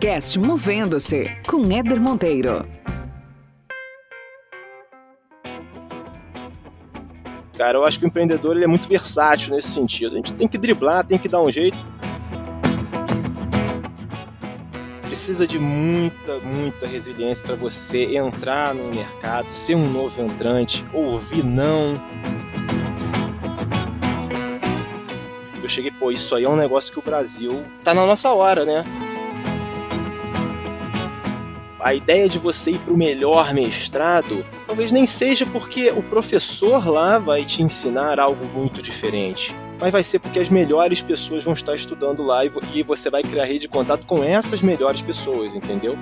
Podcast Movendo-se com Éder Monteiro. Cara, eu acho que o empreendedor ele é muito versátil nesse sentido. A gente tem que driblar, tem que dar um jeito. Precisa de muita, muita resiliência para você entrar no mercado, ser um novo entrante, ouvir não. Eu cheguei, pô, isso aí é um negócio que o Brasil tá na nossa hora, né? A ideia de você ir para o melhor mestrado talvez nem seja porque o professor lá vai te ensinar algo muito diferente, mas vai ser porque as melhores pessoas vão estar estudando lá e você vai criar rede de contato com essas melhores pessoas, entendeu?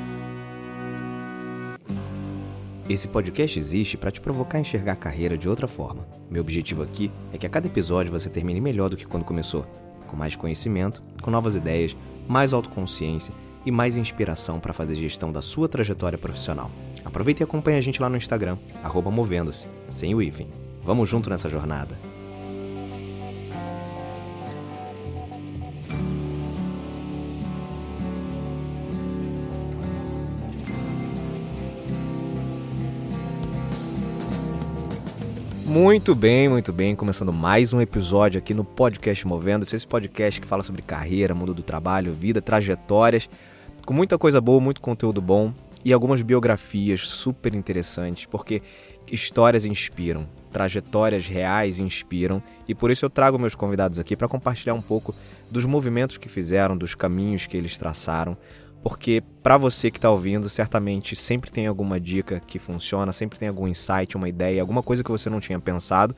Esse podcast existe para te provocar a enxergar a carreira de outra forma. Meu objetivo aqui é que a cada episódio você termine melhor do que quando começou, com mais conhecimento, com novas ideias, mais autoconsciência e mais inspiração para fazer gestão da sua trajetória profissional. Aproveite e acompanhe a gente lá no Instagram, movendo-se, sem o hífen. Vamos junto nessa jornada. Muito bem, muito bem. Começando mais um episódio aqui no Podcast Movendo-se, esse podcast que fala sobre carreira, mundo do trabalho, vida, trajetórias. Com muita coisa boa, muito conteúdo bom e algumas biografias super interessantes, porque histórias inspiram, trajetórias reais inspiram, e por isso eu trago meus convidados aqui para compartilhar um pouco dos movimentos que fizeram, dos caminhos que eles traçaram, porque para você que está ouvindo, certamente sempre tem alguma dica que funciona, sempre tem algum insight, uma ideia, alguma coisa que você não tinha pensado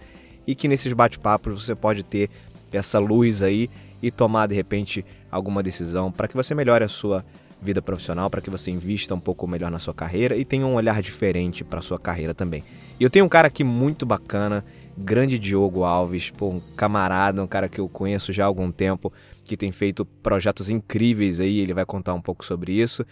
e que nesses bate-papos você pode ter essa luz aí e tomar de repente alguma decisão para que você melhore a sua vida profissional, para que você invista um pouco melhor na sua carreira e tenha um olhar diferente para sua carreira também. E eu tenho um cara aqui muito bacana, grande Diogo Alves, pô, um camarada, um cara que eu conheço já há algum tempo, que tem feito projetos incríveis aí, ele vai contar um pouco sobre isso.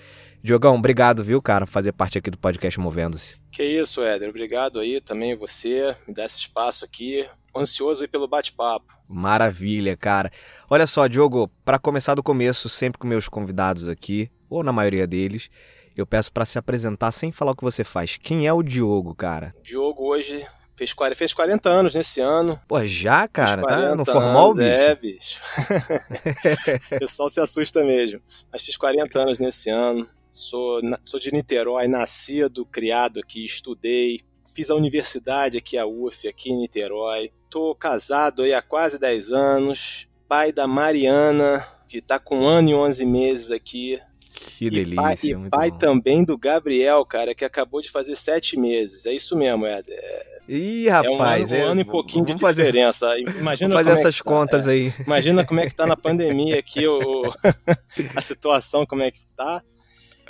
Diogão, obrigado, viu, cara, por fazer parte aqui do podcast Movendo-se. Que isso, Éder, obrigado aí também você, me dá esse espaço aqui, ansioso aí pelo bate-papo. Maravilha, cara. Olha só, Diogo, para começar do começo, sempre com meus convidados aqui, ou na maioria deles, eu peço para se apresentar sem falar o que você faz. Quem é o Diogo, cara? Diogo hoje fez 40, fez 40 anos nesse ano. Pô, já, cara? Tá no formal, anos, bicho? É, bicho. o pessoal se assusta mesmo. Mas fiz 40 anos nesse ano. Sou, sou de Niterói, nascido, criado aqui, estudei. Fiz a universidade aqui, a UF, aqui em Niterói. Tô casado aí há quase 10 anos. Pai da Mariana, que tá com um ano e 11 meses aqui. Que delícia. E pai, e pai também do Gabriel, cara, que acabou de fazer sete meses. É isso mesmo, Ed. É, Ih, rapaz. É um ano, um ano e pouquinho de fazer, diferença. Imagina fazer é essas tá, contas é, aí. Imagina como é que tá na pandemia aqui, o, a situação, como é que tá.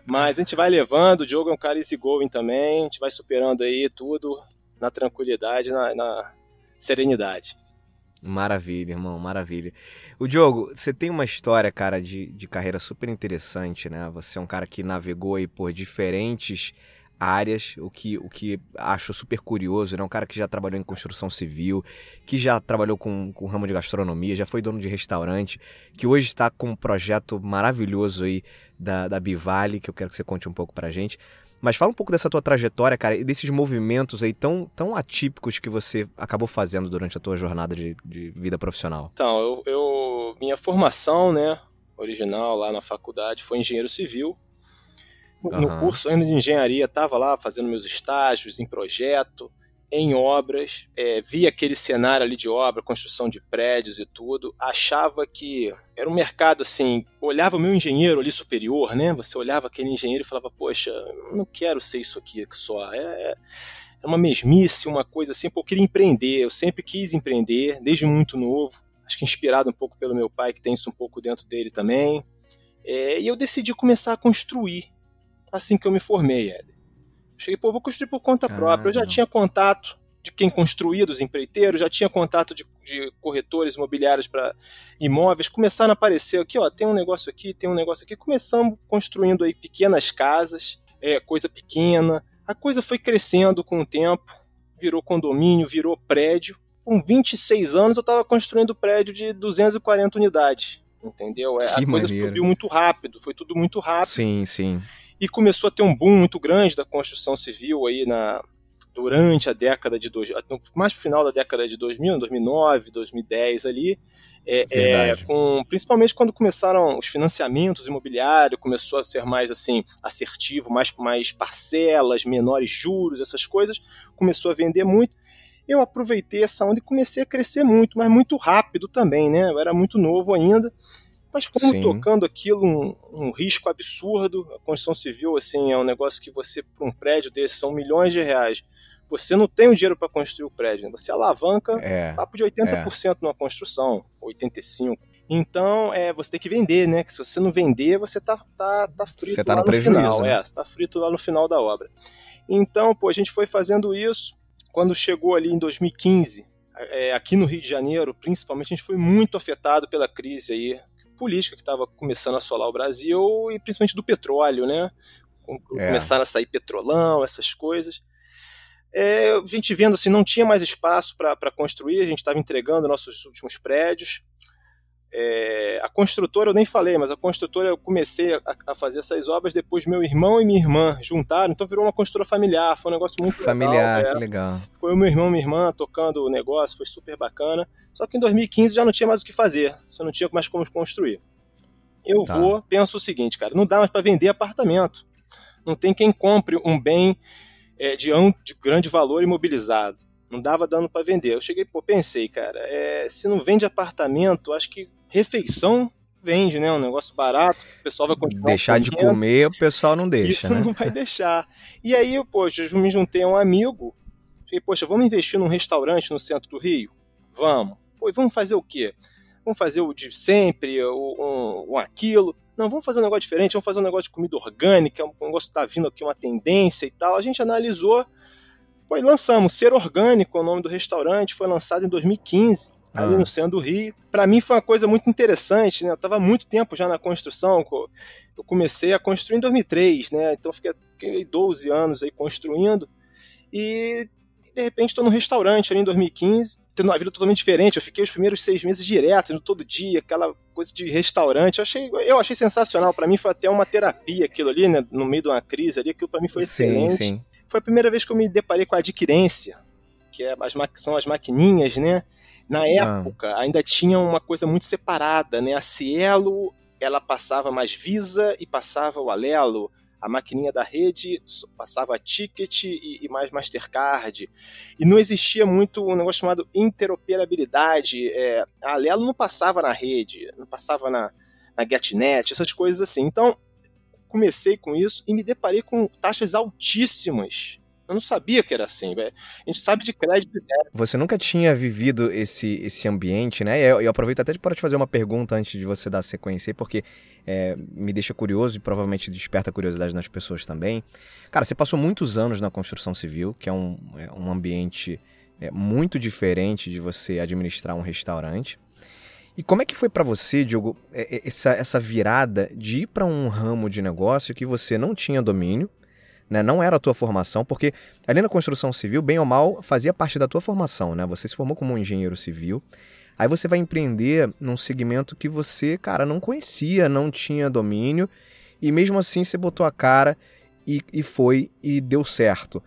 Mas a gente vai levando, o Diogo é um cara easy going também, a gente vai superando aí tudo na tranquilidade, na, na serenidade. Maravilha, irmão, maravilha. O Diogo, você tem uma história, cara, de, de carreira super interessante, né? Você é um cara que navegou aí por diferentes áreas, o que, o que acho super curioso, né? Um cara que já trabalhou em construção civil, que já trabalhou com, com ramo de gastronomia, já foi dono de restaurante, que hoje está com um projeto maravilhoso aí da, da Bivale, que eu quero que você conte um pouco pra gente. Mas fala um pouco dessa tua trajetória, cara, e desses movimentos aí tão, tão atípicos que você acabou fazendo durante a tua jornada de, de vida profissional. Então, eu, eu, minha formação, né, original lá na faculdade foi engenheiro civil. No uhum. curso ainda de engenharia, estava lá fazendo meus estágios em projeto, em obras, é, via aquele cenário ali de obra, construção de prédios e tudo, achava que era um mercado assim, olhava o meu engenheiro ali superior, né? Você olhava aquele engenheiro e falava, poxa, não quero ser isso aqui só, é, é, é uma mesmice, uma coisa assim, pô, eu queria empreender, eu sempre quis empreender, desde muito novo, acho que inspirado um pouco pelo meu pai, que tem isso um pouco dentro dele também, é, e eu decidi começar a construir, assim que eu me formei, Éder. Cheguei, pô, vou construir por conta Caramba. própria. Eu já tinha contato de quem construía, dos empreiteiros, já tinha contato de, de corretores imobiliários para imóveis. Começaram a aparecer aqui, ó, tem um negócio aqui, tem um negócio aqui. Começamos construindo aí pequenas casas, é, coisa pequena. A coisa foi crescendo com o tempo, virou condomínio, virou prédio. Com 26 anos eu estava construindo prédio de 240 unidades. entendeu? É, a coisa subiu muito rápido, foi tudo muito rápido. Sim, sim. E começou a ter um boom muito grande da construção civil aí na, durante a década de dois, mais pro final da década de 2000, 2009, 2010 ali, é, é, com, principalmente quando começaram os financiamentos imobiliários, começou a ser mais assim assertivo, mais, mais parcelas, menores juros, essas coisas, começou a vender muito. Eu aproveitei essa onda e comecei a crescer muito, mas muito rápido também, né? Eu era muito novo ainda. Mas fomos Sim. tocando aquilo um, um, risco absurdo. A construção civil, assim, é um negócio que você, para um prédio desse, são milhões de reais você não tem o dinheiro para construir o prédio. Né? Você alavanca é, papo de 80% é. numa construção, 85%. Então, é, você tem que vender, né? Que se você não vender, você tá, tá, tá frito você tá lá no, no final. Né? É, você tá frito lá no final da obra. Então, pô, a gente foi fazendo isso. Quando chegou ali em 2015, é, aqui no Rio de Janeiro, principalmente, a gente foi muito afetado pela crise aí política que estava começando a assolar o Brasil e principalmente do petróleo, né? É. Começaram a sair petrolão, essas coisas é, a gente vendo assim, não tinha mais espaço para construir, a gente estava entregando nossos últimos prédios. É, a construtora eu nem falei, mas a construtora eu comecei a, a, fazer essas obras depois meu irmão e minha irmã juntaram, então virou uma construtora familiar, foi um negócio muito familiar, legal. que é. legal. Ficou meu irmão e minha irmã tocando o negócio, foi super bacana. Só que em 2015 já não tinha mais o que fazer, você não tinha mais como construir. Eu tá. vou, penso o seguinte, cara, não dá mais para vender apartamento. Não tem quem compre um bem é, de, de grande valor imobilizado. Não dava dano para vender. Eu cheguei, pô, pensei, cara, é, se não vende apartamento, acho que refeição vende, né? Um negócio barato, o pessoal vai continuar. Deixar comendo. de comer, o pessoal não deixa. Isso né? não vai deixar. E aí, eu, poxa, eu me juntei a um amigo. Falei, poxa, vamos investir num restaurante no centro do Rio? Vamos. Pô, vamos fazer o quê? Vamos fazer o de sempre, o, um, um aquilo. Não, vamos fazer um negócio diferente, vamos fazer um negócio de comida orgânica, um negócio que tá vindo aqui, uma tendência e tal. A gente analisou, foi lançamos Ser Orgânico, é o nome do restaurante, foi lançado em 2015, ah. ali no centro do Rio. Para mim foi uma coisa muito interessante, né? Eu tava muito tempo já na construção, eu comecei a construir em 2003, né? Então fiquei, fiquei 12 anos aí construindo e de repente estou no restaurante ali em 2015 tendo uma vida totalmente diferente. Eu fiquei os primeiros seis meses direto, indo todo dia, aquela coisa de restaurante. Eu achei, eu achei sensacional. Para mim foi até uma terapia aquilo ali, né? No meio de uma crise ali, aquilo para mim foi sim, excelente. Sim. Foi a primeira vez que eu me deparei com a adquirência, que é as, são as maquininhas, né? Na ah. época ah. ainda tinha uma coisa muito separada, né? A Cielo ela passava mais Visa e passava o Alelo a maquininha da rede passava ticket e, e, mais Mastercard. E não existia muito um negócio chamado interoperabilidade. É, a Alelo não passava na rede, não passava na, na GetNet, essas coisas assim. Então, comecei com isso e me deparei com taxas altíssimas eu não sabia que era assim, velho. A gente sabe de crédito zero. Você nunca tinha vivido esse, esse ambiente, né? Eu, eu aproveito até para te fazer uma pergunta antes de você dar sequência, porque é, me deixa curioso e provavelmente desperta curiosidade nas pessoas também. Cara, você passou muitos anos na construção civil, que é um, é um ambiente é, muito diferente de você administrar um restaurante. E como é que foi para você, Diogo, é, é, essa, essa virada de ir para um ramo de negócio que você não tinha domínio, né? Não era a tua formação, porque ali na construção civil, bem ou mal, fazia parte da tua formação, né? Você se formou como um engenheiro civil. Aí você vai empreender num segmento que você, cara, não conhecia, não tinha domínio, e mesmo assim você botou a cara e, e foi e deu certo.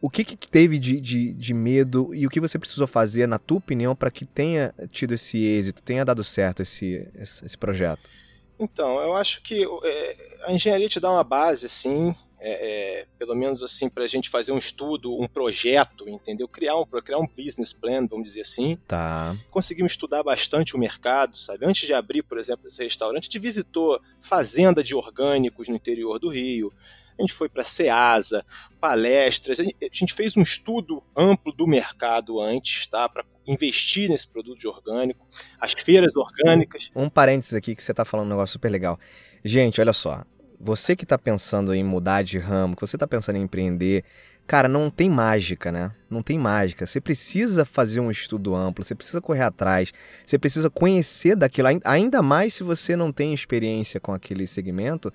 O que, que teve de, de, de medo e o que você precisou fazer, na tua opinião, para que tenha tido esse êxito, tenha dado certo esse, esse, esse projeto? Então, eu acho que é, a engenharia te dá uma base, assim, é, é, pelo menos assim, para a gente fazer um estudo, um projeto, entendeu? Criar um, criar um business plan, vamos dizer assim. Tá. Conseguimos estudar bastante o mercado, sabe? Antes de abrir, por exemplo, esse restaurante, a gente visitou fazenda de orgânicos no interior do Rio. A gente foi para Ceasa, palestras, a gente fez um estudo amplo do mercado antes, tá? Para investir nesse produto de orgânico, as feiras orgânicas. Um parênteses aqui que você está falando um negócio super legal. Gente, olha só, você que está pensando em mudar de ramo, que você está pensando em empreender, cara, não tem mágica, né? Não tem mágica. Você precisa fazer um estudo amplo, você precisa correr atrás, você precisa conhecer daquilo, ainda mais se você não tem experiência com aquele segmento,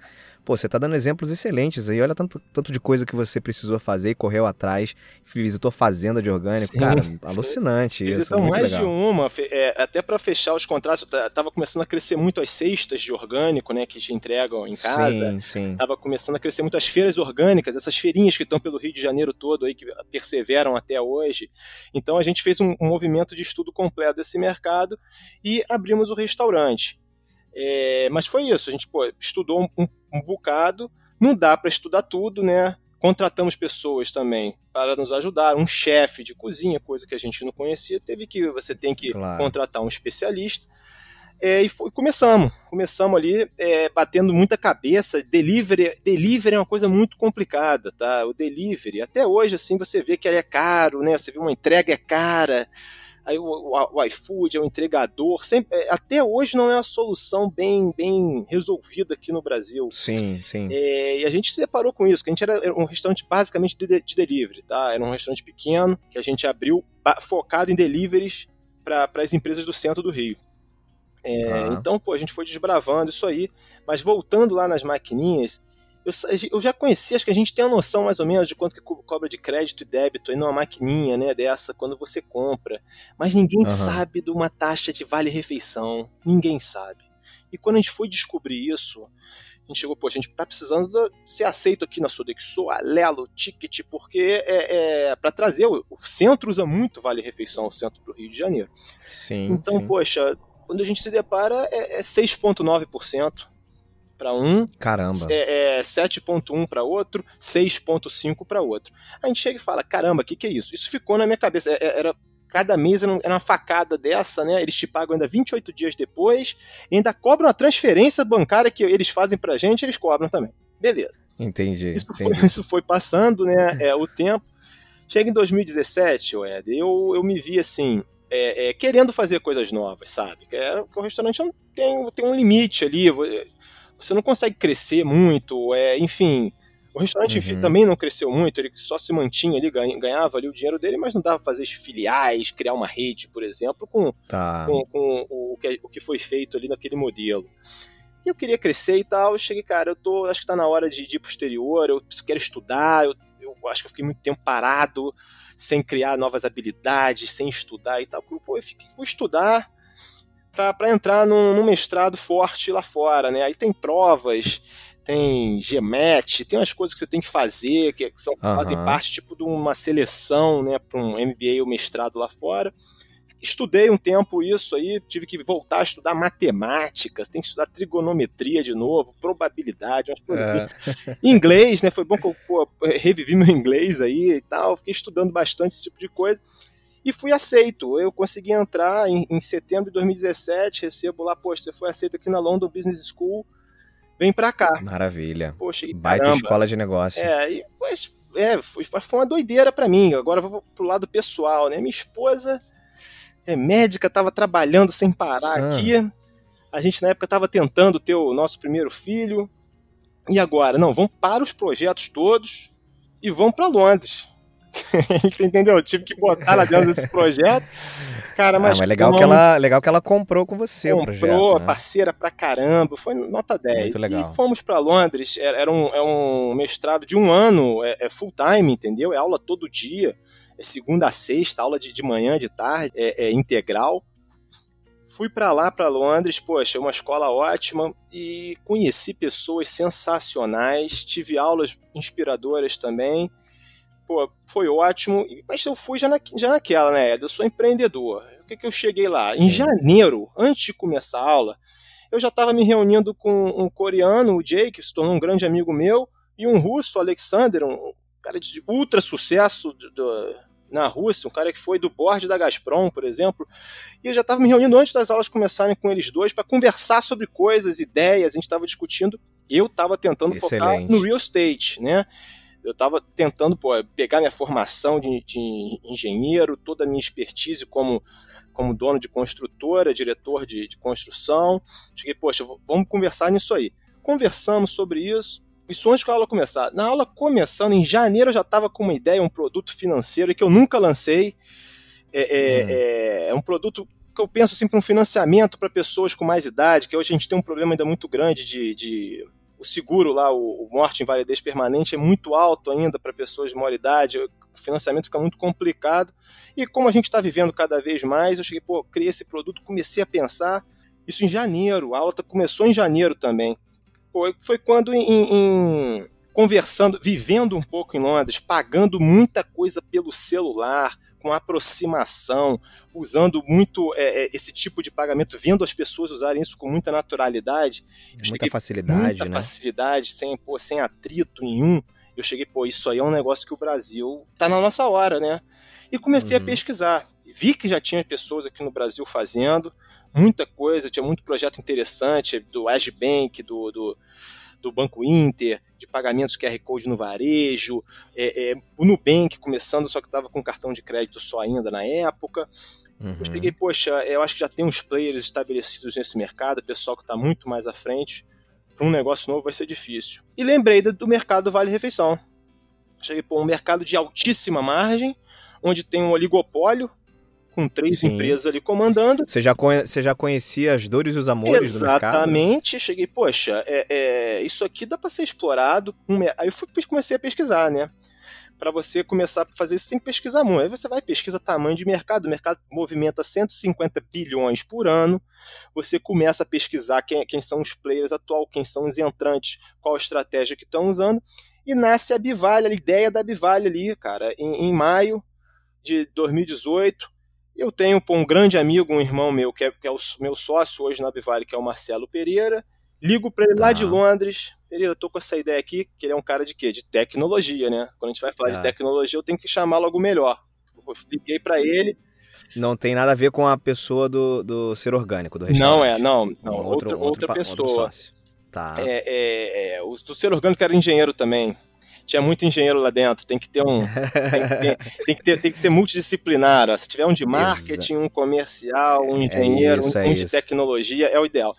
Pô, você tá dando exemplos excelentes aí. Olha tanto, tanto de coisa que você precisou fazer e correu atrás, visitou fazenda de orgânico. Sim, Cara, alucinante sim. isso. mais legal. de uma, é, até para fechar os contratos, tava começando a crescer muito as cestas de orgânico, né, que te entregam em casa. Sim, sim. Tava começando a crescer muito as feiras orgânicas, essas feirinhas que estão pelo Rio de Janeiro todo aí, que perseveram até hoje. Então a gente fez um, um movimento de estudo completo desse mercado e abrimos o restaurante. É, mas foi isso, a gente pô, estudou um, um bocado, não dá para estudar tudo, né? Contratamos pessoas também para nos ajudar, um chefe de cozinha, coisa que a gente não conhecia, teve que você tem que claro. contratar um especialista. É, e foi, começamos, começamos ali é, batendo muita cabeça. Delivery, delivery é uma coisa muito complicada, tá? O delivery, até hoje assim você vê que ele é caro, né? Você vê uma entrega é cara aí o, o, o iFood é o entregador, sempre, é, até hoje não é uma solução bem, bem resolvida aqui no Brasil. Sim, sim. É, e a gente se deparou com isso, que a gente era, era um restaurante basicamente de, de, delivery, tá? Era um restaurante pequeno que a gente abriu focado em deliveries para as empresas do centro do Rio. É, ah. Então, pô, a gente foi desbravando isso aí, mas voltando lá nas maquininhas, eu, eu, já conheci, acho que a gente tem a noção mais ou menos de quanto que cobra de crédito e débito aí numa maquininha, né, dessa, quando você compra. Mas ninguém uhum. sabe de uma taxa de vale-refeição. Ninguém sabe. E quando a gente foi descobrir isso, a gente chegou, poxa, a gente tá precisando ser aceito aqui na Sodexo, Alelo, Ticket, porque é, é para trazer, o, o, centro usa muito vale-refeição, o centro do Rio de Janeiro. Sim. Então, sim. poxa, quando a gente se depara, é, é 6,9% para um, caramba, é, é 7.1 para outro, 6.5 para outro. A gente chega e fala, caramba, o que, que é isso? Isso ficou na minha cabeça. É, é, era cada mês era uma facada dessa, né? Eles te pagam ainda 28 dias depois, e ainda cobram a transferência bancária que eles fazem pra gente, eles cobram também. Beleza. Entendi. Isso, entendi. Foi, isso foi passando, né? É, o tempo. Chega em 2017, Ed, eu, eu me vi assim, é, é, querendo fazer coisas novas, sabe? É, o restaurante tem, tem um limite ali você não consegue crescer muito, é, enfim. O restaurante uhum. também não cresceu muito, ele só se mantinha ali, ganhava ali o dinheiro dele, mas não dava fazer filiais, criar uma rede, por exemplo, com, tá. com, com o, que, o que foi feito ali naquele modelo. E eu queria crescer e tal, eu cheguei, cara, eu tô, acho que tá na hora de, de ir pro exterior, eu quero estudar, eu, eu acho que eu fiquei muito tempo parado, sem criar novas habilidades, sem estudar e tal. Pô, eu fiquei, fui estudar, para entrar num, num, mestrado forte lá fora, né? Aí tem provas, tem GMAT, tem umas coisas que você tem que fazer, que, que são, uhum. fazem parte tipo de uma seleção, né, para um MBA ou mestrado lá fora. Estudei um tempo isso aí, tive que voltar a estudar matemática, tem que estudar trigonometria de novo, probabilidade, umas coisas é. assim. Inglês, né? Foi bom que eu pô, revivi meu inglês aí e tal, fiquei estudando bastante esse tipo de coisa e fui aceito. Eu consegui entrar em, em setembro de 2017, recebo lá, poxa, você foi aceito aqui na London Business School, vem pra cá. Maravilha. Poxa, e Baita caramba. escola de negócio. É, e, mas, é, foi, foi uma doideira para mim. Agora vou pro lado pessoal, né? Minha esposa é médica, tava trabalhando sem parar ah. aqui. A gente na época tava tentando ter o nosso primeiro filho. E agora? Não, vamos para os projetos todos e vamos para Londres. Entendeu? Eu tive que botar lá dentro desse projeto. Cara, mas, ah, mas legal, que ela, legal que ela comprou com você comprou, o projeto. Comprou, né? parceira pra caramba, foi nota 10. Muito legal. E fomos para Londres, era um, é um mestrado de um ano, é, é, full time, entendeu? É aula todo dia, é segunda a sexta, aula de, de manhã, de tarde, é, é integral. Fui para lá, para Londres, poxa, uma escola ótima e conheci pessoas sensacionais, tive aulas inspiradoras também pô, foi ótimo, mas eu fui já, na, já naquela, né, Ed? Eu sou empreendedor. O que, que eu cheguei lá? Em janeiro, antes de começar a aula, eu já estava me reunindo com um coreano, o Jake, que se tornou um grande amigo meu, e um russo, o Alexander, um cara de ultra sucesso do, do, na Rússia, um cara que foi do board da Gazprom, por exemplo. E eu já estava me reunindo antes das aulas começarem com eles dois para conversar sobre coisas, ideias, a gente estava discutindo. Eu estava tentando Excelente. focar no real estate, né? Eu estava tentando pô, pegar minha formação de, de, engenheiro, toda a minha expertise como, como dono de construtora, diretor de, de construção. Cheguei, poxa, vamos conversar nisso aí. Conversamos sobre isso, isso antes da aula começar. Na aula começando, em janeiro, eu já estava com uma ideia, um produto financeiro que eu nunca lancei. É, é, hum. é, é um produto que eu penso assim, para um financiamento para pessoas com mais idade, que hoje a gente tem um problema ainda muito grande de, de o seguro lá, o, morte invalidez permanente, é muito alto ainda para pessoas de maior idade, o financiamento fica muito complicado. E como a gente está vivendo cada vez mais, eu cheguei, pô, criei esse produto, comecei a pensar, isso em janeiro, a aula começou em janeiro também. Pô, foi quando em, em conversando, vivendo um pouco em Londres, pagando muita coisa pelo celular, com aproximação, usando muito é, é, esse tipo de pagamento, vendo as pessoas usarem isso com muita naturalidade. Muita facilidade, muita né? facilidade, sem, pô, sem atrito nenhum. Eu cheguei, pô, isso aí é um negócio que o Brasil tá na nossa hora, né? E comecei uhum. a pesquisar. Vi que já tinha pessoas aqui no Brasil fazendo muita coisa, tinha muito projeto interessante do Agibank, do, do do Banco Inter, de pagamentos QR Code no varejo, é, é, o Nubank começando, só que estava com cartão de crédito só ainda na época. Uhum. Eu peguei, poxa, eu acho que já tem uns players estabelecidos nesse mercado, pessoal que está muito mais à frente. Para um negócio novo vai ser difícil. E lembrei do mercado Vale Refeição. Cheguei, pô, um mercado de altíssima margem, onde tem um oligopólio com três Sim. empresas ali comandando. Você já, você já conhecia as dores e os amores Exatamente. do mercado? Exatamente. Cheguei, poxa, é, é, isso aqui dá para ser explorado. Aí eu fui, comecei a pesquisar, né? Para você começar a fazer isso, tem que pesquisar muito. Aí você vai pesquisa tamanho de mercado. O mercado movimenta 150 bilhões por ano. Você começa a pesquisar quem, quem são os players atual, quem são os entrantes, qual a estratégia que estão usando. E nasce a Bivalha, a ideia da Bivalha ali, cara, em, em maio de 2018 eu tenho pô, um grande amigo, um irmão meu, que é, que é o meu sócio hoje na Bivale, que é o Marcelo Pereira. Ligo para ele tá. lá de Londres. Pereira, tô com essa ideia aqui, que ele é um cara de quê? De tecnologia, né? Quando a gente vai falar de tá. tecnologia, eu tenho que chamar logo melhor. Eu liguei para ele. Não tem nada a ver com a pessoa do, do ser orgânico, do restaurante. Não é, não. não outro, outra, outra pessoa. Outro tá. É, é, é, o do ser orgânico era engenheiro também tinha muito engenheiro lá dentro, tem que ter um. tem, que ter, tem, que ter, tem que ser multidisciplinar. Ó. Se tiver um de marketing, um comercial, um é engenheiro, é isso, um, é um de tecnologia, é o ideal.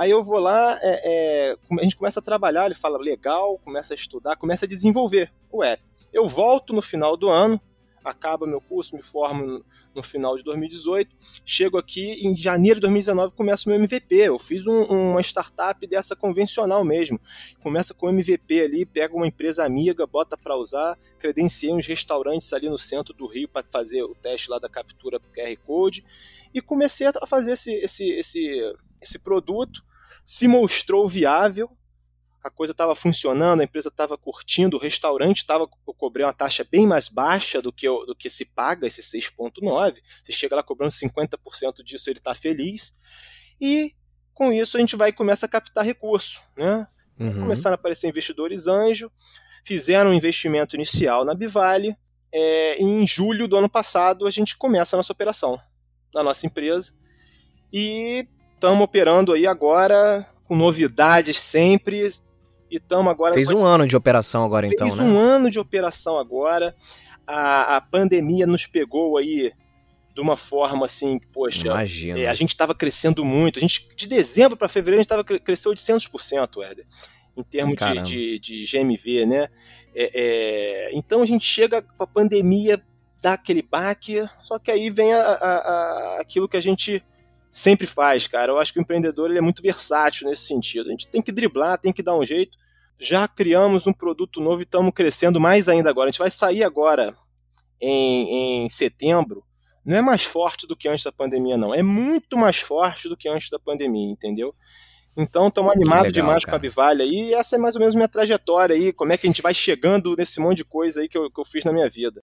Aí eu vou lá, é, é, a gente começa a trabalhar, ele fala legal, começa a estudar, começa a desenvolver o app. Eu volto no final do ano, acaba meu curso, me formo no final de 2018, chego aqui em janeiro de 2019 começo meu MVP. Eu fiz um, uma startup dessa convencional mesmo. Começa com MVP ali, pega uma empresa amiga, bota para usar, credenciei uns restaurantes ali no centro do Rio para fazer o teste lá da captura QR Code e comecei a fazer esse, esse, esse, esse produto. Se mostrou viável, a coisa estava funcionando, a empresa estava curtindo, o restaurante estava cobrando uma taxa bem mais baixa do que, do que se paga, esse 6,9. Você chega lá cobrando 50% disso, ele está feliz. E com isso a gente vai começa a captar recurso. Né? Uhum. Começaram a aparecer investidores anjo, fizeram um investimento inicial na Bivale. É, em julho do ano passado a gente começa a nossa operação na nossa empresa. E estamos operando aí agora com novidades sempre, e estamos agora. Fez um ano de operação agora, Fez então, Fez né? um ano de operação agora. A, a pandemia nos pegou aí de uma forma assim, poxa, Imagina. É, a gente estava crescendo muito. A gente, de dezembro para fevereiro, a gente tava, cresceu 800%, Éder, em termos de, de, de, GMV, né? É, é, então a gente chega com a pandemia, dá aquele baque, só que aí vem a, a, a, aquilo que a gente sempre faz, cara. Eu acho que o empreendedor ele é muito versátil nesse sentido. A gente tem que driblar, tem que dar um jeito. Já criamos um produto novo e estamos crescendo mais ainda agora. A gente vai sair agora em, em setembro. Não é mais forte do que antes da pandemia, não. É muito mais forte do que antes da pandemia, entendeu? Então, estamos animados demais cara. com a Bivalha aí. E essa é mais ou menos minha trajetória aí. Como é que a gente vai chegando nesse monte de coisa aí que eu, que eu fiz na minha vida.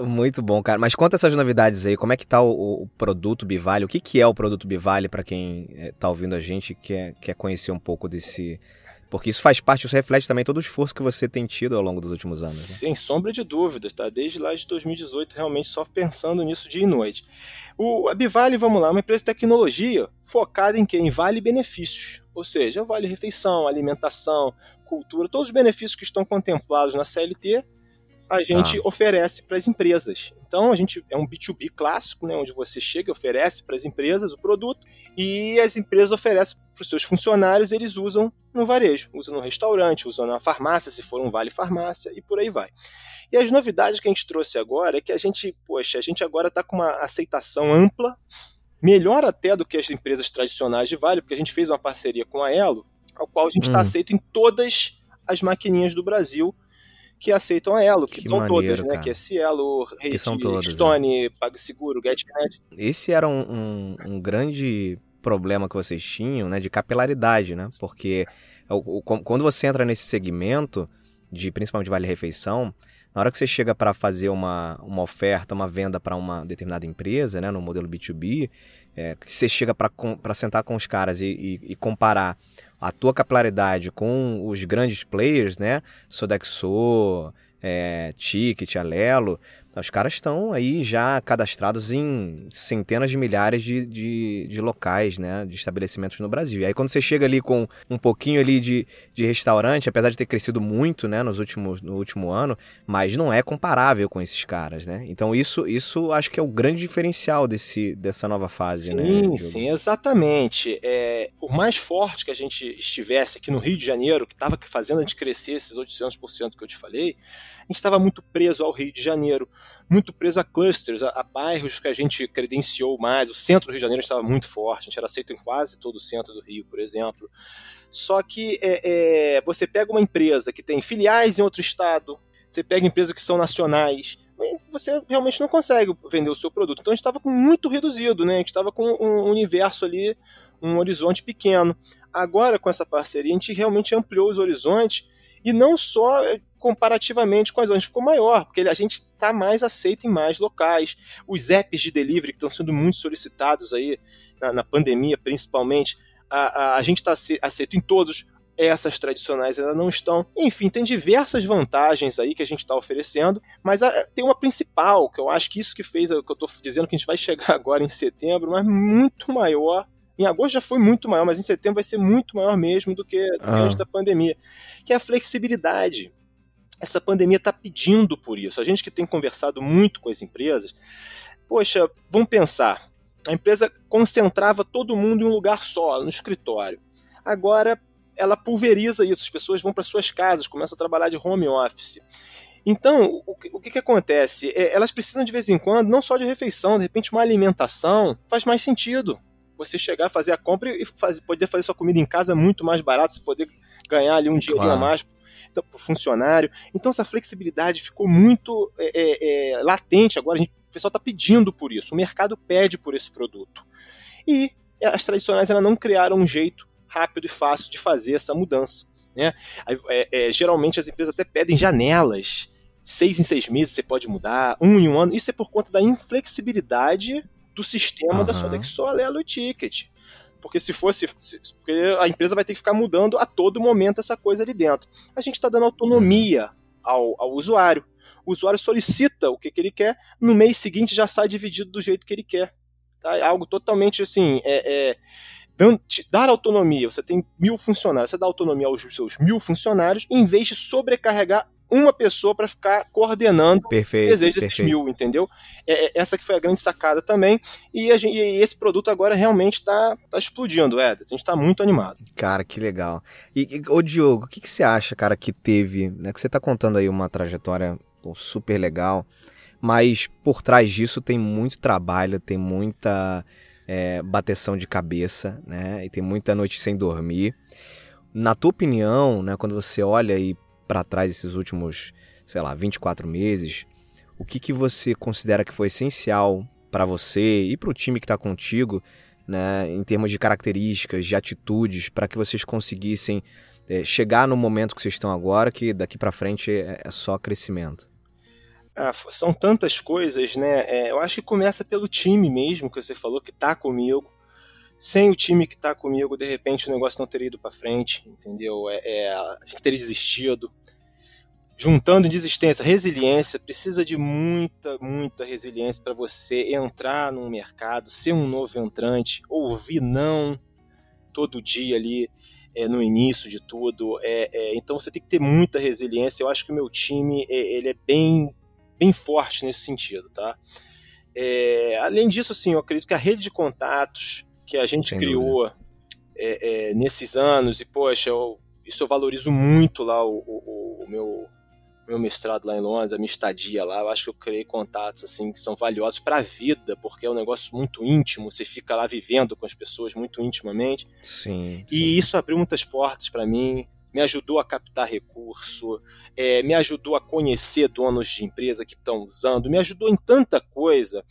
Muito bom, cara. Mas conta essas novidades aí. Como é que tá o, o produto Bivale? O que, que é o produto Bivale para quem está eh, ouvindo a gente e quer, quer conhecer um pouco desse, porque isso faz parte, isso reflete também todo o esforço que você tem tido ao longo dos últimos anos. Né? Sem sombra de dúvidas, tá? Desde lá de 2018, realmente só pensando nisso dia e noite. O, Bivale, vamos lá, é uma empresa de tecnologia focada em quê? Em vale benefícios. Ou seja, vale refeição, alimentação, cultura, todos os benefícios que estão contemplados na CLT, a gente ah. oferece para as empresas. Então a gente é um B2B clássico, né, onde você chega e oferece para as empresas o produto e as empresas oferecem para os seus funcionários, eles usam no varejo, usam no restaurante, usam na farmácia, se for um vale farmácia e por aí vai. E as novidades que a gente trouxe agora é que a gente, poxa, a gente agora está com uma aceitação ampla, melhor até do que as empresas tradicionais de vale, porque a gente fez uma parceria com a Elo, ao qual a gente está hum. aceito em todas as maquininhas do Brasil que aceitam a Elo, que, que são maneiro, todas, né? cara. Que é Cielo, Rate, Stone, é. PagSeguro, GetNet. Esse era um, um, um, grande problema que vocês tinham, né? De capilaridade, né? Porque o, o, quando você entra nesse segmento, de principalmente Vale Refeição, na hora que você chega para fazer uma, uma oferta, uma venda para uma determinada empresa, né, no modelo B2B, é, que você chega para sentar com os caras e, e, e, comparar a tua capilaridade com os grandes players, né, Sodexo, é, Ticket, Alelo, os caras estão aí já cadastrados em centenas de milhares de, de, de, locais, né? De estabelecimentos no Brasil. E aí quando você chega ali com um pouquinho ali de, de restaurante, apesar de ter crescido muito, né? Nos últimos, no último ano, mas não é comparável com esses caras, né? Então isso, isso acho que é o grande diferencial desse, dessa nova fase, sim, né? Sim, sim, exatamente. É, por mais forte que a gente estivesse aqui no Rio de Janeiro, que estava fazendo a gente crescer esses 800% que eu te falei, a gente estava muito preso ao Rio de Janeiro, muito preso a clusters, a, a, bairros que a gente credenciou mais. O centro do Rio de Janeiro estava muito forte, a gente era aceito em quase todo o centro do Rio, por exemplo. Só que é, é, você pega uma empresa que tem filiais em outro estado, você pega empresas que são nacionais, você realmente não consegue vender o seu produto. Então a gente estava muito reduzido, né? A gente estava com um universo ali, um horizonte pequeno. Agora, com essa parceria, a gente realmente ampliou os horizontes e não só comparativamente com as outras, ficou maior, porque a gente está mais aceito em mais locais. Os apps de delivery que estão sendo muito solicitados aí na, na pandemia, principalmente, a, a, a gente está aceito em todos. Essas tradicionais ainda não estão. Enfim, tem diversas vantagens aí que a gente está oferecendo, mas a, tem uma principal, que eu acho que isso que fez, que eu estou dizendo que a gente vai chegar agora em setembro, mas muito maior em agosto já foi muito maior, mas em setembro vai ser muito maior mesmo do que, ah. antes da pandemia, que é a flexibilidade essa pandemia está pedindo por isso. A gente que tem conversado muito com as empresas, poxa, vamos pensar. A empresa concentrava todo mundo em um lugar só, no escritório. Agora ela pulveriza isso, as pessoas vão para suas casas, começam a trabalhar de home office. Então, o, o que, que acontece? É, elas precisam de vez em quando, não só de refeição, de repente uma alimentação faz mais sentido. Você chegar, fazer a compra e faz, poder fazer sua comida em casa muito mais barato, você poder ganhar ali um dinheirinho claro. a mais para o funcionário. Então essa flexibilidade ficou muito é, é, é latente agora. Gente, o pessoal está pedindo por isso, o mercado pede por esse produto. E as tradicionais ainda não criaram um jeito rápido e fácil de fazer essa mudança. Né? É, é, geralmente as empresas até pedem janelas. Seis em seis meses você pode mudar, um em um ano. Isso é por conta da inflexibilidade do sistema uhum. da Sodexo Alelo e Ticket. Porque se fosse. Se, porque a empresa vai ter que ficar mudando a todo momento essa coisa ali dentro. A gente está dando autonomia ao, ao usuário. O usuário solicita o que, que ele quer, no mês seguinte já sai dividido do jeito que ele quer. Tá? É algo totalmente assim. É, é, dar autonomia, você tem mil funcionários, você dá autonomia aos seus mil funcionários, em vez de sobrecarregar uma pessoa para ficar coordenando perfeito, o desejo desses perfeito. mil, entendeu? É, é, essa que foi a grande sacada também. E, gente, e esse produto agora realmente está tá explodindo, Ed. A gente está muito animado. Cara, que legal. E, ô Diogo, o que, que você acha, cara, que teve, né? Que você está contando aí uma trajetória pô, super legal, mas por trás disso tem muito trabalho, tem muita é, bateção de cabeça, né? E tem muita noite sem dormir. Na tua opinião, né, quando você olha e para trás esses últimos, sei lá, 24 meses, o que, que você considera que foi essencial para você e para o time que está contigo, né, em termos de características, de atitudes, para que vocês conseguissem é, chegar no momento que vocês estão agora, que daqui para frente é, é, só crescimento? Ah, são tantas coisas, né? É, eu acho que começa pelo time mesmo, que você falou, que está comigo sem o time que está comigo, de repente o negócio não teria ido para frente, entendeu? É, é, a gente teria desistido. Juntando desistência, resiliência, precisa de muita, muita resiliência para você entrar no mercado, ser um novo entrante, ouvir não todo dia ali. é, no início de tudo. É, é, então você tem que ter muita resiliência. Eu acho que o meu time é, ele é bem, bem forte nesse sentido, tá? É, além disso, assim, eu acredito que a rede de contatos que a gente Sem criou é, nesses anos, e poxa, eu, isso eu valorizo muito lá o, o, meu mestrado lá em Londres, a minha estadia lá, eu acho que eu criei contatos assim que são valiosos para a vida, porque é um negócio muito íntimo, você fica lá vivendo com as pessoas muito intimamente. Sim. E sim. isso abriu muitas portas para mim, me ajudou a captar recurso, é, me ajudou a conhecer donos de empresa que estão usando, me ajudou em tanta coisa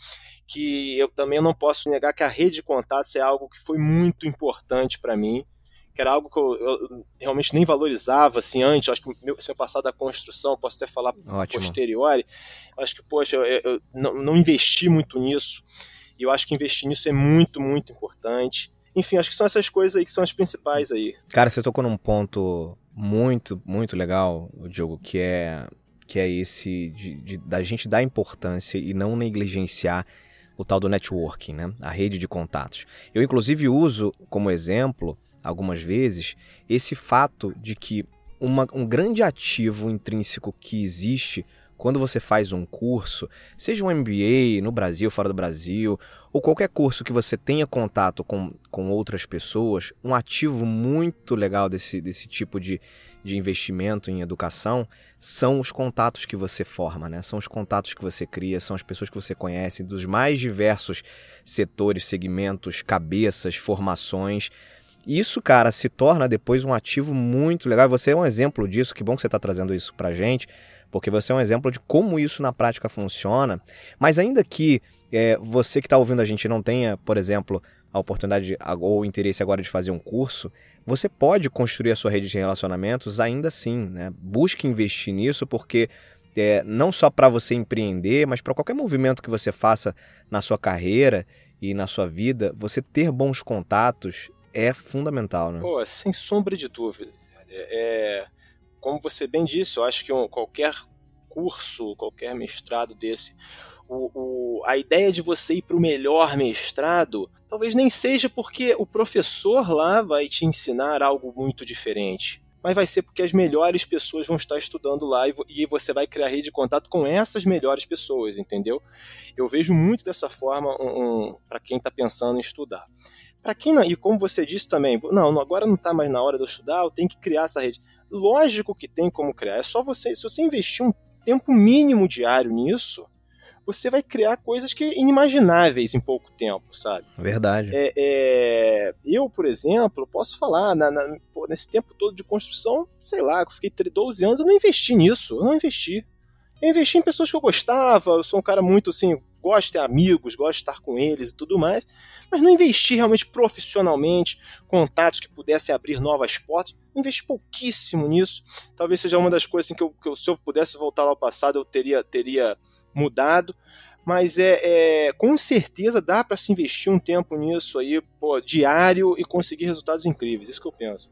que eu também não posso negar que a rede de contatos é algo que foi muito importante para mim que era algo que eu, eu, realmente nem valorizava assim antes. Acho que meu, se eu passar da construção, posso até falar Ótimo. posteriori. Acho que, poxa, eu, eu não, não, investi muito nisso. E eu acho que investir nisso é muito, muito importante. Enfim, acho que são essas coisas aí que são as principais aí. Cara, você tocou num ponto muito, muito legal, Diogo, que é que é esse de, de, da gente dar importância e não negligenciar o tal do networking, né? A rede de contatos. Eu, inclusive, uso como exemplo algumas vezes esse fato de que uma, um grande ativo intrínseco que existe quando você faz um curso, seja um MBA no Brasil, fora do Brasil, ou qualquer curso que você tenha contato com, com outras pessoas, um ativo muito legal desse, desse tipo de, de investimento em educação são os contatos que você forma, né? São os contatos que você cria, são as pessoas que você conhece, dos mais diversos setores, segmentos, cabeças, formações. Isso, cara, se torna depois um ativo muito legal. Você é um exemplo disso, que bom que você está trazendo isso pra gente, porque você é um exemplo de como isso na prática funciona. Mas ainda que é, você que está ouvindo a gente não tenha, por exemplo, a oportunidade ou o interesse agora de fazer um curso, você pode construir a sua rede de relacionamentos ainda assim, né? Busque investir nisso porque é, não só para você empreender, mas para qualquer movimento que você faça na sua carreira e na sua vida, você ter bons contatos é fundamental, né? Pô, sem sombra de dúvida. É, como você bem disse, eu acho que um, qualquer curso, qualquer mestrado desse, o, o, a ideia de você ir para o melhor mestrado, talvez nem seja porque o professor lá vai te ensinar algo muito diferente. Mas vai ser porque as melhores pessoas vão estar estudando lá e, e você vai criar rede de contato com essas melhores pessoas, entendeu? Eu vejo muito dessa forma um, um, para quem está pensando em estudar. Para quem não, e como você disse também, não, agora não está mais na hora de eu estudar, eu tenho que criar essa rede. Lógico que tem como criar, é só você, se você investir um tempo mínimo diário nisso, você vai criar coisas que inimagináveis em pouco tempo, sabe? Verdade. É, é, eu, por exemplo, posso falar, na, na, nesse tempo todo de construção, sei lá, eu fiquei 12 anos, eu não investi nisso, eu não investi. Eu investi em pessoas que eu gostava, eu sou um cara muito assim, gosto de ter amigos, gosto de estar com eles e tudo mais, mas não investi realmente profissionalmente, contatos que pudessem abrir novas portas, investi pouquíssimo nisso. Talvez seja uma das coisas assim, que, eu, que eu, se eu pudesse voltar lá ao passado, eu teria, teria mudado. Mas é, é com certeza dá para se investir um tempo nisso aí, pô, diário e conseguir resultados incríveis. Isso que eu penso.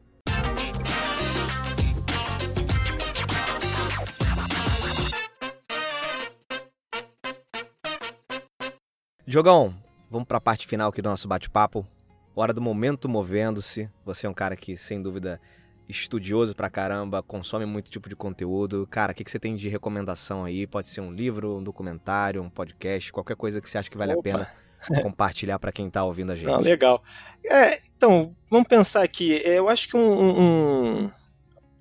Diogão, vamos para a parte final aqui do nosso bate-papo. Hora do momento movendo-se. Você é um cara que, sem dúvida, estudioso pra caramba, consome muito tipo de conteúdo. Cara, o que, que você tem de recomendação aí? Pode ser um livro, um documentário, um podcast, qualquer coisa que você acha que vale Opa. a pena compartilhar para quem tá ouvindo a gente. Ah, legal. É, então, vamos pensar aqui. É, eu acho que um, um,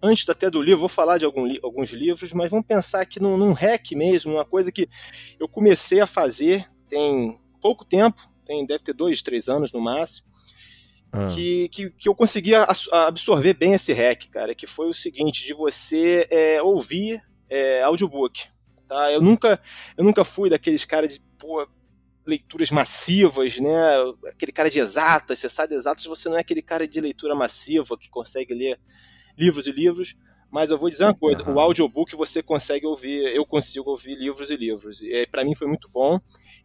Antes até do livro, vou falar de algum, alguns livros, mas vamos pensar aqui num, num hack mesmo, uma coisa que eu comecei a fazer tem pouco tempo, tem, deve ter dois, três anos no máximo, ah. que, que, que, eu consegui absorver bem esse hack, cara, que foi o seguinte, de você é, ouvir é, audiobook. Tá? Eu, nunca, eu nunca fui daqueles caras de pô, leituras massivas, né? Aquele cara de exatas, você sabe de exatas, você não é aquele cara de leitura massiva que consegue ler livros e livros. Mas eu vou dizer uma coisa: uhum. o audiobook você consegue ouvir, eu consigo ouvir livros e livros. E para mim foi muito bom.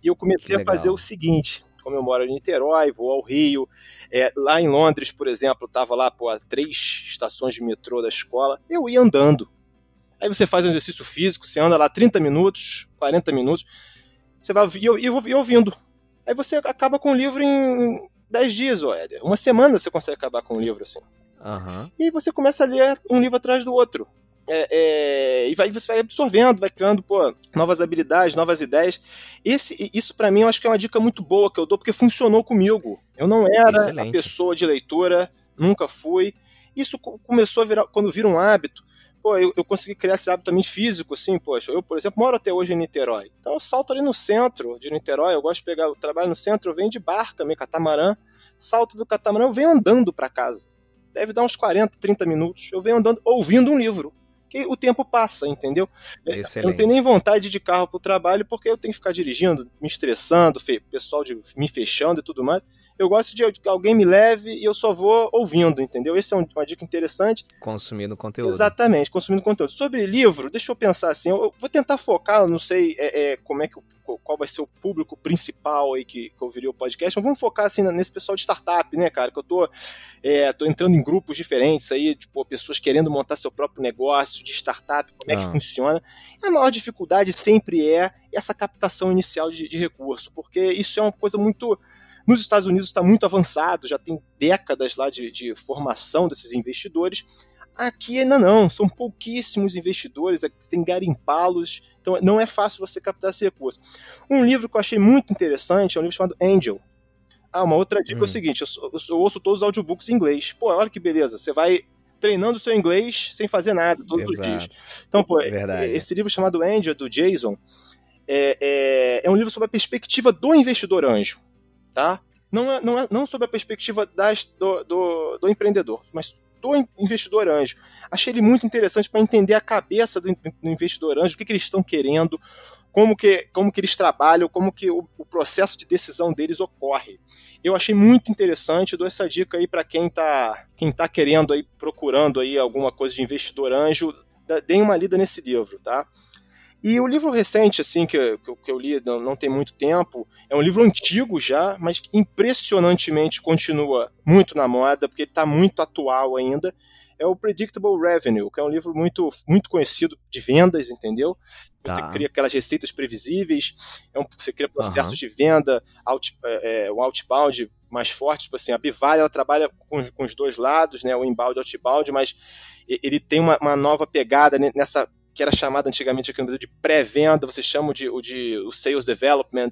E eu comecei a fazer o seguinte: como eu moro em Niterói, vou ao Rio. É, lá em Londres, por exemplo, estava lá pô, a três estações de metrô da escola, eu ia andando. Aí você faz um exercício físico, você anda lá 30 minutos, 40 minutos, você vai e eu, eu, eu ouvindo. Aí você acaba com o livro em 10 dias, ó, Éder. Uma semana você consegue acabar com um livro assim. Uhum. E aí você começa a ler um livro atrás do outro. É, é, e vai, você vai absorvendo, vai criando pô, novas habilidades, novas ideias. Esse, isso para mim eu acho que é uma dica muito boa que eu dou porque funcionou comigo. Eu não era Excelente. a pessoa de leitura, nunca fui. Isso começou a virar, quando vira um hábito. Pô, eu, eu consegui criar esse hábito também físico, assim, poxa. Eu, por exemplo, moro até hoje em Niterói. Então eu salto ali no centro de Niterói. Eu gosto de pegar o trabalho no centro, eu venho de barca, meio catamarã. Salto do catamarã, eu venho andando para casa. Deve dar uns 40, 30 minutos. Eu venho andando, ouvindo um livro que o tempo passa, entendeu? Excelente. Eu não tenho nem vontade de carro para o trabalho porque eu tenho que ficar dirigindo, me estressando, pessoal de, me fechando e tudo mais. Eu gosto de alguém me leve e eu só vou ouvindo, entendeu? Essa é uma dica interessante. Consumindo conteúdo. Exatamente, consumindo conteúdo. Sobre livro, deixa eu pensar assim, eu vou tentar focar, não sei é, é, como é que qual vai ser o público principal aí que, que ouviria o podcast, mas vamos focar assim nesse pessoal de startup, né, cara? Que eu tô, é, tô entrando em grupos diferentes aí, tipo, pessoas querendo montar seu próprio negócio de startup, como é que ah. funciona. A maior dificuldade sempre é essa captação inicial de, de recurso, porque isso é uma coisa muito nos Estados Unidos está muito avançado, já tem décadas lá de, de formação desses investidores. Aqui ainda não, são pouquíssimos investidores, tem garimpá-los, então não é fácil você captar esse recurso. Um livro que eu achei muito interessante é um livro chamado Angel. Ah, uma outra dica hum. é o hum. seguinte: eu, eu, eu, ouço todos os audiobooks em inglês. Pô, olha que beleza, você vai treinando o seu inglês sem fazer nada todos Exato. os dias. Então, pô, Verdade. esse livro chamado Angel, do Jason, é, é, é um livro sobre a perspectiva do investidor anjo tá? Não, é, não, é, não sob a perspectiva das, do, do, do empreendedor, mas do investidor anjo. Achei ele muito interessante para entender a cabeça do, do investidor anjo, o que, que eles estão querendo, como que, como que eles trabalham, como que o, o, processo de decisão deles ocorre. Eu achei muito interessante, dou essa dica aí para quem está quem tá querendo aí, procurando aí alguma coisa de investidor anjo, deem uma lida nesse livro, tá? E o livro recente, assim, que, que, que eu li não, não, tem muito tempo, é um livro antigo já, mas que impressionantemente continua muito na moda, porque ele está muito atual ainda. É o Predictable Revenue, que é um livro muito, muito conhecido de vendas, entendeu? Você tá. cria aquelas receitas previsíveis, é um, você cria processos uhum. de venda, out, é, é, o outbound mais forte, tipo assim, a Bivar ela trabalha com, com os dois lados, né, o inbound e o outbound, mas ele tem uma, uma nova pegada nessa que era chamado antigamente aqui no Brasil de pré-venda, você chama de, o de o sales development.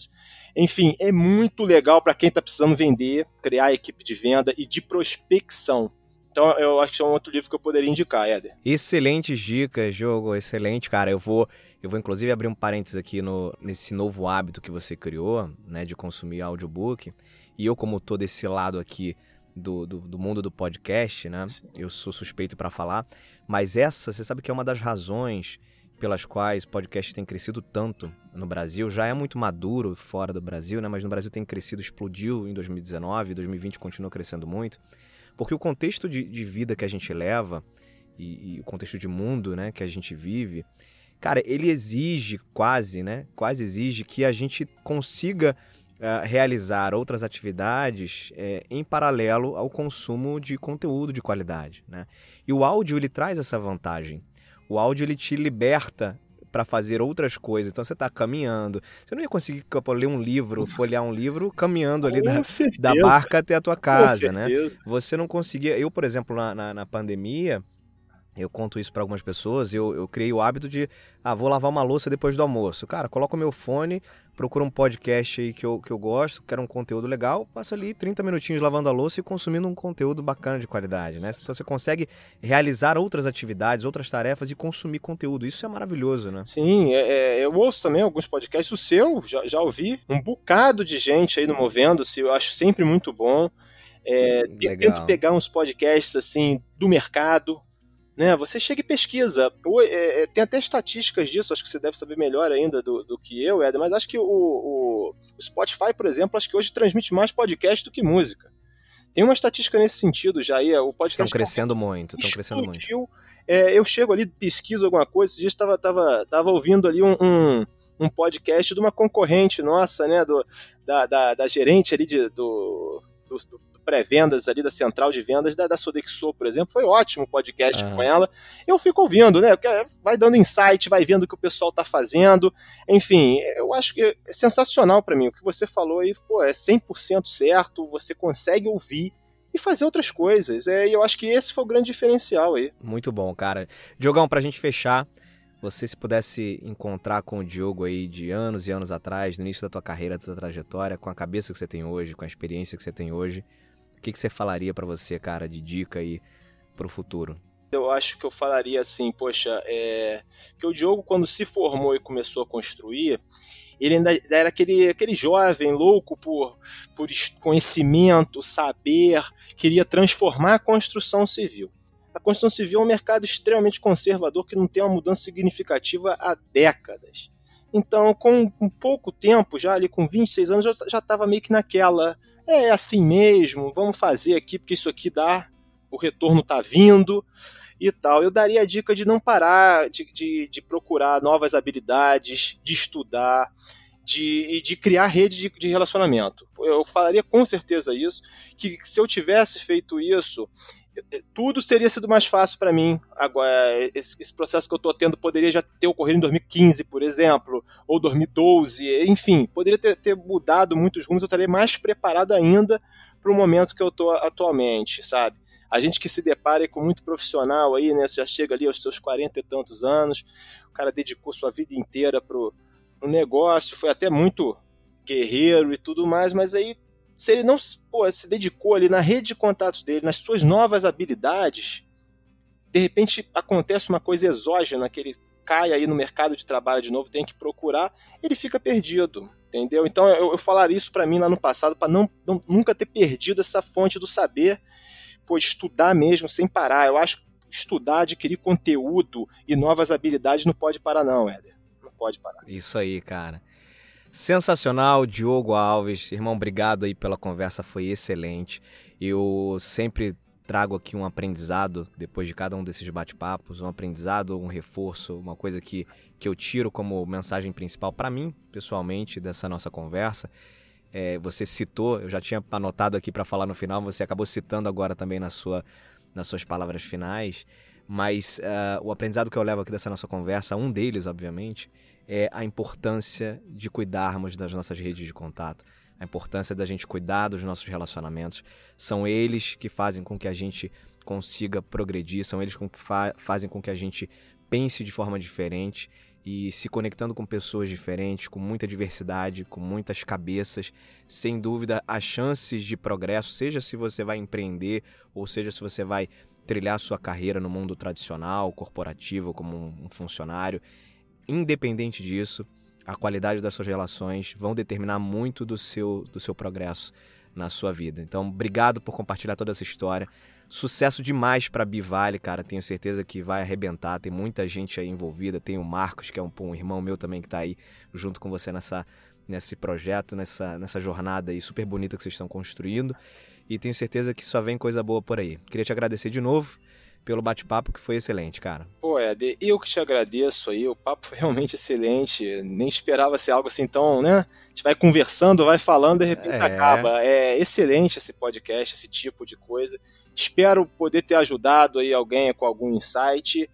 Enfim, é muito legal para quem está precisando vender, criar equipe de venda e de prospecção. Então eu acho que é um outro livro que eu poderia indicar, Éder. Excelentes dicas, jogo, excelente, cara. Eu vou, eu vou inclusive abrir um parênteses aqui no, nesse novo hábito que você criou, né, de consumir audiobook. E eu, como tô desse lado aqui do, do, do mundo do podcast, né? Sim. Eu sou suspeito para falar. Mas essa, você sabe que é uma das razões pelas quais o podcast tem crescido tanto no Brasil. Já é muito maduro fora do Brasil, né? Mas no Brasil tem crescido, explodiu em 2019, 2020 continua crescendo muito. Porque o contexto de, de vida que a gente leva e, e, o contexto de mundo, né, que a gente vive, cara, ele exige quase, né? Quase exige que a gente consiga uh, realizar outras atividades uh, em paralelo ao consumo de conteúdo de qualidade, né? E o áudio ele traz essa vantagem. O áudio ele te liberta para fazer outras coisas. Então você está caminhando. Você não ia conseguir ler um livro, folhear um livro caminhando ali da, da, barca até a tua casa, né? Você não conseguia. Eu, por exemplo, na, na, na pandemia, eu conto isso para algumas pessoas, eu, eu criei o hábito de, ah, vou lavar uma louça depois do almoço. Cara, coloca o meu fone, procura um podcast aí que eu, que eu gosto, quero um conteúdo legal, passa ali 30 minutinhos lavando a louça e consumindo um conteúdo bacana de qualidade, né? Se você consegue realizar outras atividades, outras tarefas e consumir conteúdo, isso é maravilhoso, né? Sim, é, é, eu ouço também alguns podcasts, o seu, já, já ouvi, um bocado de gente aí no Movendo-se, eu acho sempre muito bom. É, tento pegar uns podcasts assim do mercado, né? Você chega e pesquisa. É, é, tem até estatísticas disso, acho que você deve saber melhor ainda do, do que eu, Ed, mas acho que o, o, o, Spotify, por exemplo, acho que hoje transmite mais podcast do que música. Tem uma estatística nesse sentido já aí. O podcast estão crescendo muito, estão crescendo muito. É, eu chego ali, pesquiso alguma coisa, esses dias estava tava, tava ouvindo ali um, um, um, podcast de uma concorrente nossa, né, do, da, da, da gerente ali de, do, do, pré-vendas ali da central de vendas da, da Sodexo, por exemplo. Foi ótimo o podcast ah. com ela. Eu fico ouvindo, né? Vai dando insight, vai vendo o que o pessoal tá fazendo. Enfim, eu acho que é sensacional para mim. O que você falou aí, pô, é 100% certo. Você consegue ouvir e fazer outras coisas. É, e eu acho que esse foi o grande diferencial aí. Muito bom, cara. Diogão, pra gente fechar, você se pudesse encontrar com o Diogo aí de anos e anos atrás, no início da tua carreira, da tua trajetória, com a cabeça que você tem hoje, com a experiência que você tem hoje, que, que você falaria para você, cara, de dica aí pro futuro? Eu acho que eu falaria assim, poxa, é... que o Diogo, quando se formou e começou a construir, ele ainda era aquele, aquele jovem louco por, por conhecimento, saber, queria transformar a construção civil. A construção civil é um mercado extremamente conservador que não tem uma mudança significativa há décadas. Então, com, com pouco tempo, já ali com 26 anos, já estava meio que naquela. É assim mesmo, vamos fazer aqui, porque isso aqui dá, o retorno está vindo e tal. Eu daria a dica de não parar de, de, de procurar novas habilidades, de estudar, de, de criar rede de, de, relacionamento. Eu falaria com certeza isso, que se eu tivesse feito isso, tudo teria sido mais fácil para mim. Agora, esse, esse, processo que eu estou tendo poderia já ter ocorrido em 2015, por exemplo, ou 2012, enfim, poderia ter, ter mudado muitos rumos, eu estaria mais preparado ainda para o momento que eu estou atualmente, sabe? A gente que se depara com muito profissional aí, né? Você já chega ali aos seus 40 e tantos anos, o cara dedicou sua vida inteira pro, pro negócio, foi até muito guerreiro e tudo mais, mas aí se ele não pô, se dedicou ali na rede de contatos dele, nas suas novas habilidades, de repente acontece uma coisa exógena que ele cai aí no mercado de trabalho de novo, tem que procurar, ele fica perdido, entendeu? Então eu, eu isso para mim lá no passado, para não, não, nunca ter perdido essa fonte do saber pô, estudar mesmo sem parar. Eu acho que estudar, adquirir conteúdo e novas habilidades não pode parar, não, Éder. Não pode parar. Isso aí, cara. Sensacional, Diogo Alves. Irmão, obrigado aí pela conversa, foi excelente. Eu sempre trago aqui um aprendizado depois de cada um desses bate-papos, um aprendizado, um reforço, uma coisa que, que eu tiro como mensagem principal para mim, pessoalmente, dessa nossa conversa é, você citou, eu já tinha anotado aqui para falar no final, você acabou citando agora também na sua, nas suas palavras finais, mas uh, o aprendizado que eu levo aqui dessa nossa conversa, um deles, obviamente, é a importância de cuidarmos das nossas redes de contato, a importância da gente cuidar dos nossos relacionamentos. São eles que fazem com que a gente consiga progredir, são eles que fa fazem com que a gente pense de forma diferente e se conectando com pessoas diferentes, com muita diversidade, com muitas cabeças, sem dúvida as chances de progresso, seja se você vai empreender ou seja se você vai trilhar sua carreira no mundo tradicional, corporativo, como um funcionário, independente disso, a qualidade das suas relações vão determinar muito do seu, do seu progresso na sua vida. Então, obrigado por compartilhar toda essa história. Sucesso demais para Bivale, cara. Tenho certeza que vai arrebentar. Tem muita gente aí envolvida. Tem o Marcos, que é um, um irmão meu também que está aí junto com você nessa, nesse projeto, nessa, nessa jornada aí super bonita que vocês estão construindo. E tenho certeza que só vem coisa boa por aí. Queria te agradecer de novo pelo bate-papo que foi excelente, cara. Pô, Ed, eu que te agradeço aí, o papo foi realmente excelente, nem esperava ser algo assim tão, né? A gente vai conversando, vai falando, de repente é. acaba. É excelente esse podcast, esse tipo de coisa. Espero poder ter ajudado aí alguém com algum insight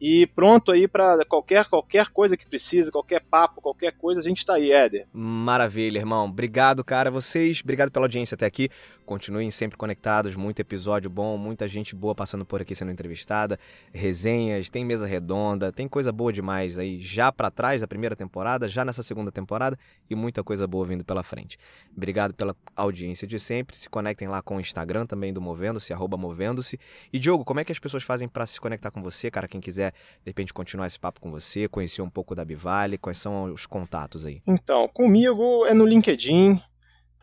e pronto aí para qualquer qualquer coisa que precise, qualquer papo, qualquer coisa, a gente está aí, Éder. Maravilha, irmão. Obrigado, cara, vocês. Obrigado pela audiência até aqui. Continuem sempre conectados, muito episódio bom, muita gente boa passando por aqui sendo entrevistada, resenhas, tem mesa redonda, tem coisa boa demais aí já para trás da primeira temporada, já nessa segunda temporada e muita coisa boa vindo pela frente. Obrigado pela audiência de sempre. Se conectem lá com o Instagram também do Movendo-se, arroba Movendo-se. E Diogo, como é que as pessoas fazem para se conectar com você, cara? Quem quiser, de repente, continuar esse papo com você, conhecer um pouco da Bivale, quais são os contatos aí? Então, comigo é no LinkedIn,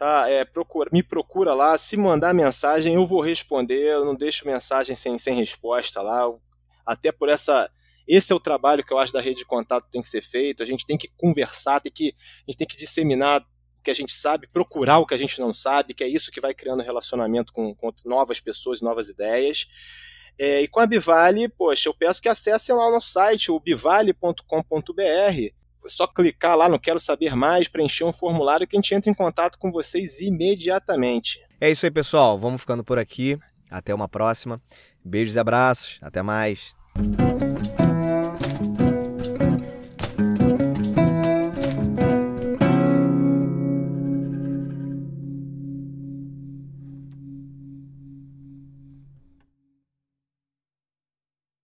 tá? É, procura, me procura lá, se mandar mensagem eu vou responder, eu não deixo mensagem sem, sem resposta lá, até por essa esse é o trabalho que eu acho da rede de contato tem que ser feito, a gente tem que conversar, tem que, a gente tem que disseminar o que a gente sabe, procurar o que a gente não sabe, que é isso que vai criando relacionamento com, com novas pessoas, novas ideias. É, e com a Bivale, poxa, eu peço que acessem lá o nosso site, o bivale.com.br, só clicar lá no Quero Saber Mais, preencher um formulário que a gente entra em contato com vocês imediatamente. É isso aí, pessoal. Vamos ficando por aqui. Até uma próxima. Beijos e abraços. Até mais.